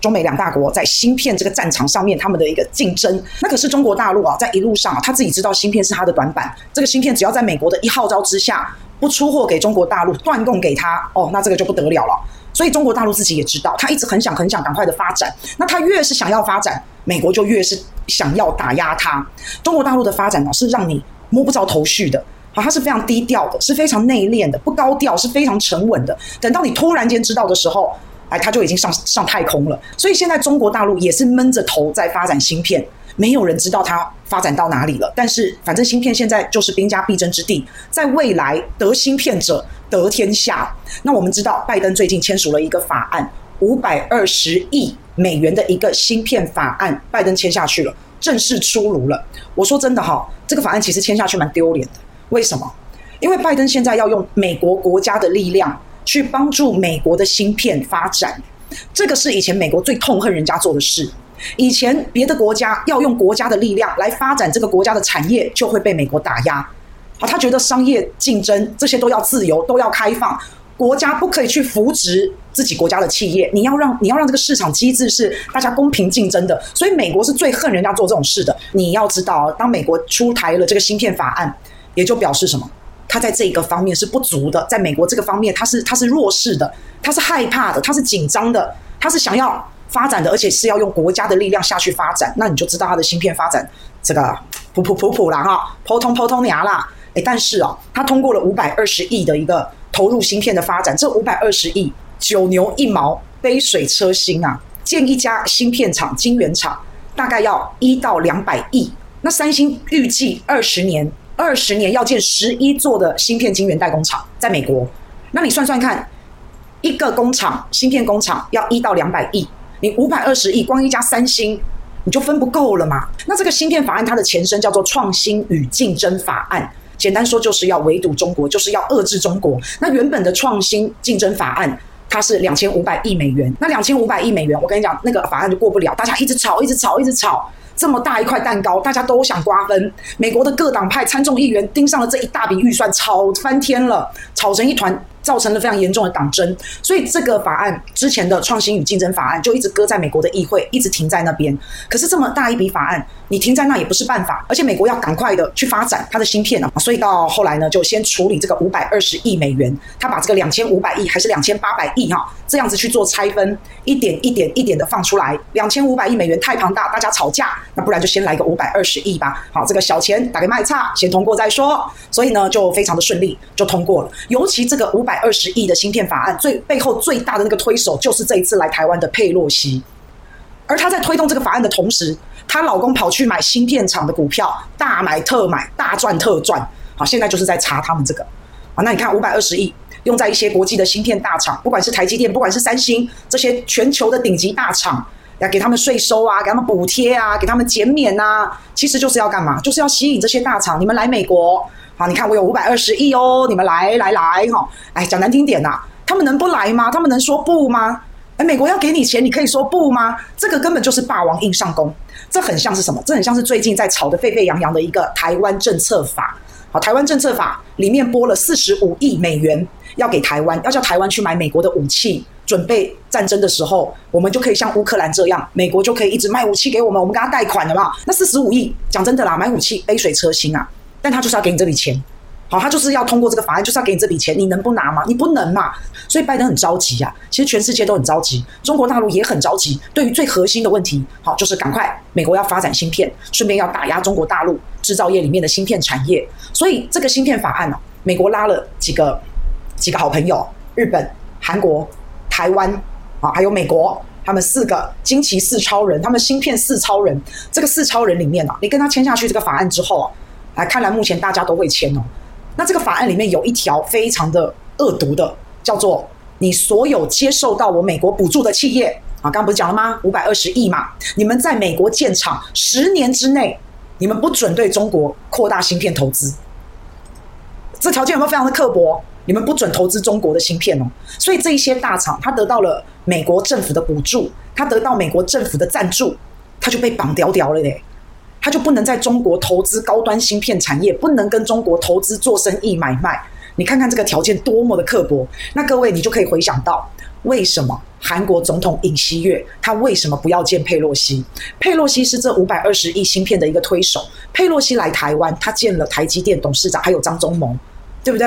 中美两大国在芯片这个战场上面他们的一个竞争。那可是中国大陆啊，在一路上啊，他自己知道芯片是他的短板，这个芯片只要在美国的一号召之下不出货给中国大陆，断供给他，哦，那这个就不得了了。所以中国大陆自己也知道，他一直很想很想赶快的发展。那他越是想要发展，美国就越是想要打压他。中国大陆的发展呢，是让你摸不着头绪的。好，它是非常低调的，是非常内敛的，不高调，是非常沉稳的。等到你突然间知道的时候，哎，它就已经上上太空了。所以现在中国大陆也是闷着头在发展芯片，没有人知道它发展到哪里了。但是反正芯片现在就是兵家必争之地，在未来得芯片者得天下。那我们知道，拜登最近签署了一个法案，五百二十亿美元的一个芯片法案，拜登签下去了，正式出炉了。我说真的哈，这个法案其实签下去蛮丢脸的。为什么？因为拜登现在要用美国国家的力量去帮助美国的芯片发展，这个是以前美国最痛恨人家做的事。以前别的国家要用国家的力量来发展这个国家的产业，就会被美国打压。啊，他觉得商业竞争这些都要自由，都要开放，国家不可以去扶植自己国家的企业。你要让你要让这个市场机制是大家公平竞争的。所以美国是最恨人家做这种事的。你要知道，当美国出台了这个芯片法案。也就表示什么？他在这个方面是不足的，在美国这个方面，他是他是弱势的，他是害怕的，他是紧张的，他是想要发展的，而且是要用国家的力量下去发展。那你就知道他的芯片发展这个普普普普啦哈，普通普通牙啦。诶，但是哦，他通过了五百二十亿的一个投入芯片的发展，这五百二十亿九牛一毛，杯水车薪啊！建一家芯片厂、晶圆厂大概要一到两百亿。那三星预计二十年。二十年要建十一座的芯片晶圆代工厂，在美国，那你算算看，一个工厂芯片工厂要一到两百亿，你五百二十亿，光一家三星你就分不够了嘛？那这个芯片法案它的前身叫做创新与竞争法案，简单说就是要围堵中国，就是要遏制中国。那原本的创新竞争法案它是两千五百亿美元，那两千五百亿美元，我跟你讲，那个法案就过不了，大家一直吵，一直吵，一直吵。这么大一块蛋糕，大家都想瓜分。美国的各党派参众议员盯上了这一大笔预算，吵翻天了，吵成一团。造成了非常严重的党争，所以这个法案之前的创新与竞争法案就一直搁在美国的议会，一直停在那边。可是这么大一笔法案，你停在那也不是办法，而且美国要赶快的去发展它的芯片啊，所以到后来呢，就先处理这个五百二十亿美元，他把这个两千五百亿还是两千八百亿哈，这样子去做拆分，一点一点一点的放出来。两千五百亿美元太庞大，大家吵架，那不然就先来个五百二十亿吧。好，这个小钱打给卖差，先通过再说。所以呢，就非常的顺利就通过了，尤其这个五百。百二十亿的芯片法案，最背后最大的那个推手就是这一次来台湾的佩洛西，而她在推动这个法案的同时，她老公跑去买芯片厂的股票，大买特买，大赚特赚。好，现在就是在查他们这个。啊，那你看五百二十亿用在一些国际的芯片大厂，不管是台积电，不管是三星这些全球的顶级大厂，要给他们税收啊，给他们补贴啊，给他们减免啊，其实就是要干嘛？就是要吸引这些大厂，你们来美国。好，你看我有五百二十亿哦，你们来来来哈！哎，讲难听点呐，他们能不来吗？他们能说不吗？哎，美国要给你钱，你可以说不吗？这个根本就是霸王硬上弓，这很像是什么？这很像是最近在吵得沸沸扬扬的一个台湾政策法。好，台湾政策法里面拨了四十五亿美元要给台湾，要叫台湾去买美国的武器，准备战争的时候，我们就可以像乌克兰这样，美国就可以一直卖武器给我们，我们跟他贷款的嘛。那四十五亿，讲真的啦，买武器杯水车薪啊。但他就是要给你这笔钱，好，他就是要通过这个法案，就是要给你这笔钱，你能不拿吗？你不能嘛。所以拜登很着急啊，其实全世界都很着急，中国大陆也很着急。对于最核心的问题，好，就是赶快美国要发展芯片，顺便要打压中国大陆制造业里面的芯片产业。所以这个芯片法案呢，美国拉了几个几个好朋友，日本、韩国、台湾啊，还有美国，他们四个惊奇四超人，他们芯片四超人。这个四超人里面啊，你跟他签下去这个法案之后啊。来，看来目前大家都会签哦。那这个法案里面有一条非常的恶毒的，叫做你所有接受到我美国补助的企业啊，刚刚不是讲了吗？五百二十亿嘛，你们在美国建厂十年之内，你们不准对中国扩大芯片投资。这条件有没有非常的刻薄？你们不准投资中国的芯片哦。所以这一些大厂，它得到了美国政府的补助，它得到美国政府的赞助，它就被绑屌屌了嘞。他就不能在中国投资高端芯片产业，不能跟中国投资做生意买卖。你看看这个条件多么的刻薄。那各位，你就可以回想到，为什么韩国总统尹锡悦，他为什么不要见佩洛西？佩洛西是这五百二十亿芯片的一个推手。佩洛西来台湾，他见了台积电董事长，还有张忠谋，对不对？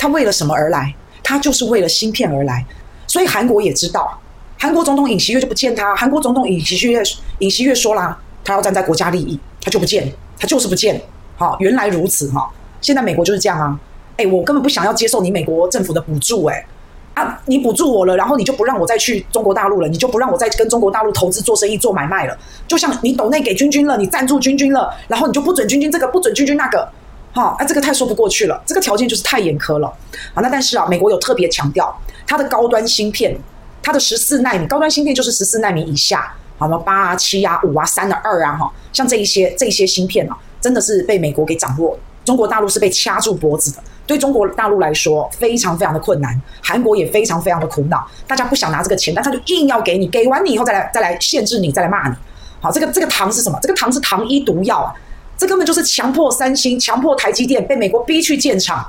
他为了什么而来？他就是为了芯片而来。所以韩国也知道，韩国总统尹锡悦就不见他。韩国总统尹锡悦尹锡悦说啦，他要站在国家利益，他就不见，他就是不见。好，原来如此哈。现在美国就是这样啊。哎，我根本不想要接受你美国政府的补助，哎。啊！你补助我了，然后你就不让我再去中国大陆了，你就不让我再跟中国大陆投资做生意做买卖了。就像你抖内给军军了，你赞助军军了，然后你就不准军军这个，不准军军那个，哈，啊，这个太说不过去了，这个条件就是太严苛了。啊，那但是啊，美国有特别强调，它的高端芯片，它的十四奈米高端芯片就是十四奈米以下，好吗？八啊、七啊、五啊、三啊、二啊，哈，像这一些这些芯片啊，真的是被美国给掌握。中国大陆是被掐住脖子的，对中国大陆来说非常非常的困难，韩国也非常非常的苦恼，大家不想拿这个钱，但他就硬要给你，给完你以后再来再来限制你，再来骂你。好，这个这个糖是什么？这个糖是糖衣毒药啊！这根本就是强迫三星、强迫台积电被美国逼去建厂，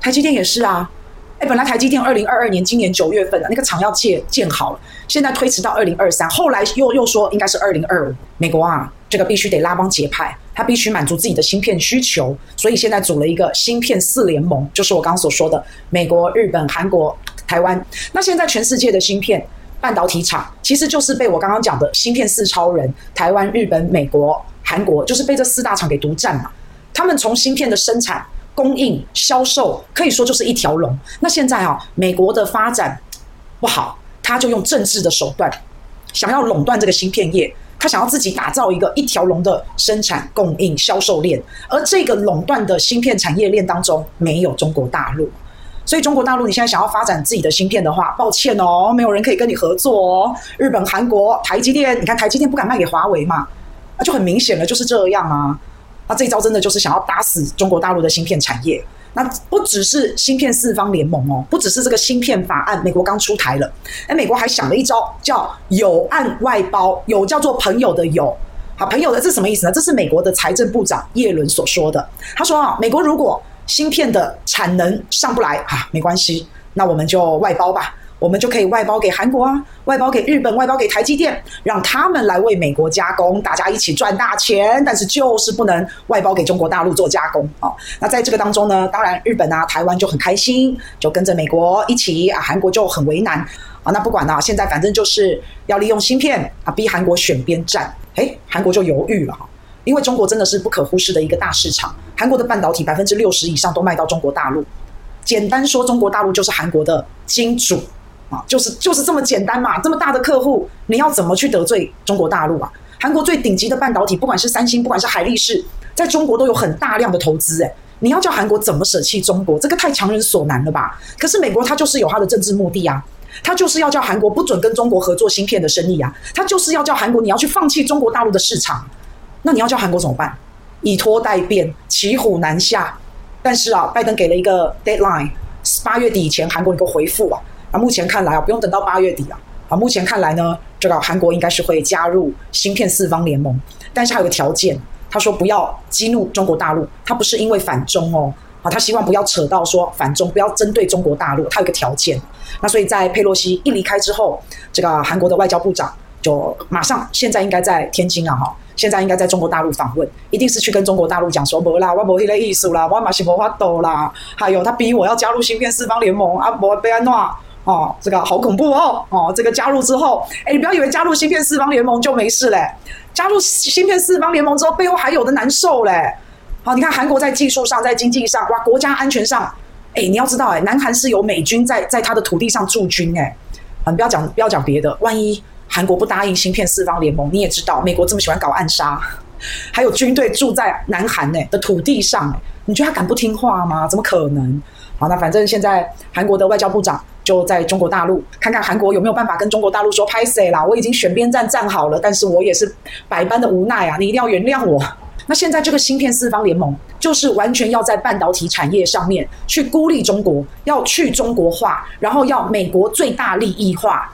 台积电也是啊。哎，本来台积电二零二二年今年九月份的那个厂要建建好了，现在推迟到二零二三，后来又又说应该是二零二五。美国啊，这个必须得拉帮结派。他必须满足自己的芯片需求，所以现在组了一个芯片四联盟，就是我刚刚所说的美国、日本、韩国、台湾。那现在全世界的芯片半导体厂，其实就是被我刚刚讲的芯片四超人——台湾、日本、美国、韩国，就是被这四大厂给独占嘛。他们从芯片的生产、供应、销售，可以说就是一条龙。那现在啊，美国的发展不好，他就用政治的手段，想要垄断这个芯片业。他想要自己打造一个一条龙的生产、供应、销售链，而这个垄断的芯片产业链当中没有中国大陆，所以中国大陆你现在想要发展自己的芯片的话，抱歉哦，没有人可以跟你合作哦。日本、韩国、台积电，你看台积电不敢卖给华为嘛？那就很明显了，就是这样啊。那这一招真的就是想要打死中国大陆的芯片产业。那不只是芯片四方联盟哦，不只是这个芯片法案，美国刚出台了，哎，美国还想了一招，叫有案外包，有叫做朋友的友，好，朋友的这是什么意思呢？这是美国的财政部长耶伦所说的。他说啊，美国如果芯片的产能上不来啊，没关系，那我们就外包吧。我们就可以外包给韩国啊，外包给日本，外包给台积电，让他们来为美国加工，大家一起赚大钱。但是就是不能外包给中国大陆做加工啊。那在这个当中呢，当然日本啊、台湾就很开心，就跟着美国一起啊。韩国就很为难啊。那不管了，现在反正就是要利用芯片啊，逼韩国选边站。诶，韩国就犹豫了哈，因为中国真的是不可忽视的一个大市场。韩国的半导体百分之六十以上都卖到中国大陆。简单说，中国大陆就是韩国的金主。啊，就是就是这么简单嘛，这么大的客户，你要怎么去得罪中国大陆啊？韩国最顶级的半导体，不管是三星，不管是海力士，在中国都有很大量的投资，诶，你要叫韩国怎么舍弃中国？这个太强人所难了吧？可是美国它就是有它的政治目的啊，它就是要叫韩国不准跟中国合作芯片的生意啊，它就是要叫韩国你要去放弃中国大陆的市场，那你要叫韩国怎么办？以拖待变，骑虎难下。但是啊，拜登给了一个 deadline，八月底以前韩国一个回复啊。啊，目前看来啊，不用等到八月底啊。啊，目前看来呢，这个韩国应该是会加入芯片四方联盟，但是还有个条件，他说不要激怒中国大陆，他不是因为反中哦，啊，他希望不要扯到说反中，不要针对中国大陆，他有个条件。那所以在佩洛西一离开之后，这个韩国的外交部长就马上现在应该在天津啊，哈，现在应该在中国大陆访问，一定是去跟中国大陆讲说，不啦，我没那个意思啦，我嘛是没法度啦，还有他逼我要加入芯片四方联盟啊，不被安怎。哦，这个好恐怖哦！哦，这个加入之后，哎，你不要以为加入芯片四方联盟就没事嘞，加入芯片四方联盟之后，背后还有的难受嘞。好，你看韩国在技术上，在经济上，哇，国家安全上，哎，你要知道，哎，南韩是有美军在在他的土地上驻军，哎，啊，你不要讲不要讲别的，万一韩国不答应芯片四方联盟，你也知道，美国这么喜欢搞暗杀，还有军队住在南韩呢的土地上，你觉得他敢不听话吗？怎么可能？好，那反正现在韩国的外交部长。就在中国大陆看看韩国有没有办法跟中国大陆说拍谁啦，我已经选边站站好了，但是我也是百般的无奈啊，你一定要原谅我。那现在这个芯片四方联盟就是完全要在半导体产业上面去孤立中国，要去中国化，然后要美国最大利益化。